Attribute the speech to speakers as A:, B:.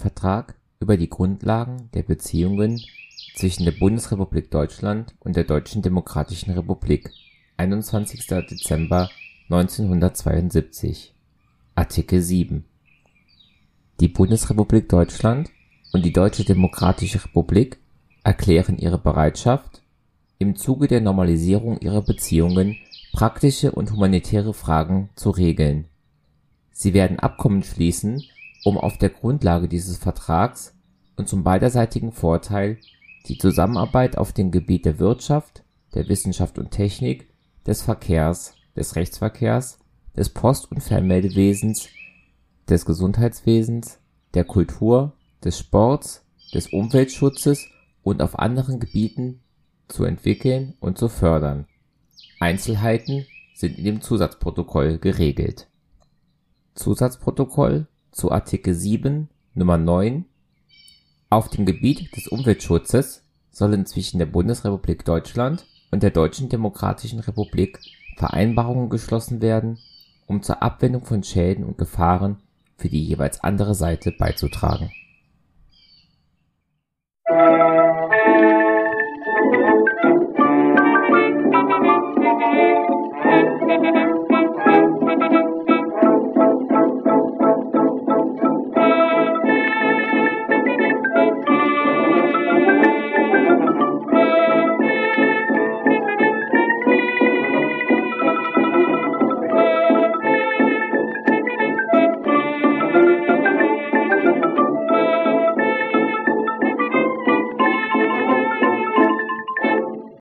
A: Vertrag über die Grundlagen der Beziehungen zwischen der Bundesrepublik Deutschland und der Deutschen Demokratischen Republik (21. Dezember 1972) Artikel 7 Die Bundesrepublik Deutschland und die Deutsche Demokratische Republik erklären ihre Bereitschaft, im Zuge der Normalisierung ihrer Beziehungen praktische und humanitäre Fragen zu regeln. Sie werden Abkommen schließen, um auf der Grundlage dieses Vertrags und zum beiderseitigen Vorteil die Zusammenarbeit auf dem Gebiet der Wirtschaft, der Wissenschaft und Technik, des Verkehrs, des Rechtsverkehrs, des Post und Fernmeldewesens, des Gesundheitswesens, der Kultur, des Sports, des Umweltschutzes und auf anderen Gebieten zu entwickeln und zu fördern. Einzelheiten sind in dem Zusatzprotokoll geregelt. Zusatzprotokoll zu Artikel 7 Nr. 9 Auf dem Gebiet des Umweltschutzes sollen zwischen der Bundesrepublik Deutschland und der Deutschen Demokratischen Republik Vereinbarungen geschlossen werden, um zur Abwendung von Schäden und Gefahren für die jeweils andere Seite beizutragen.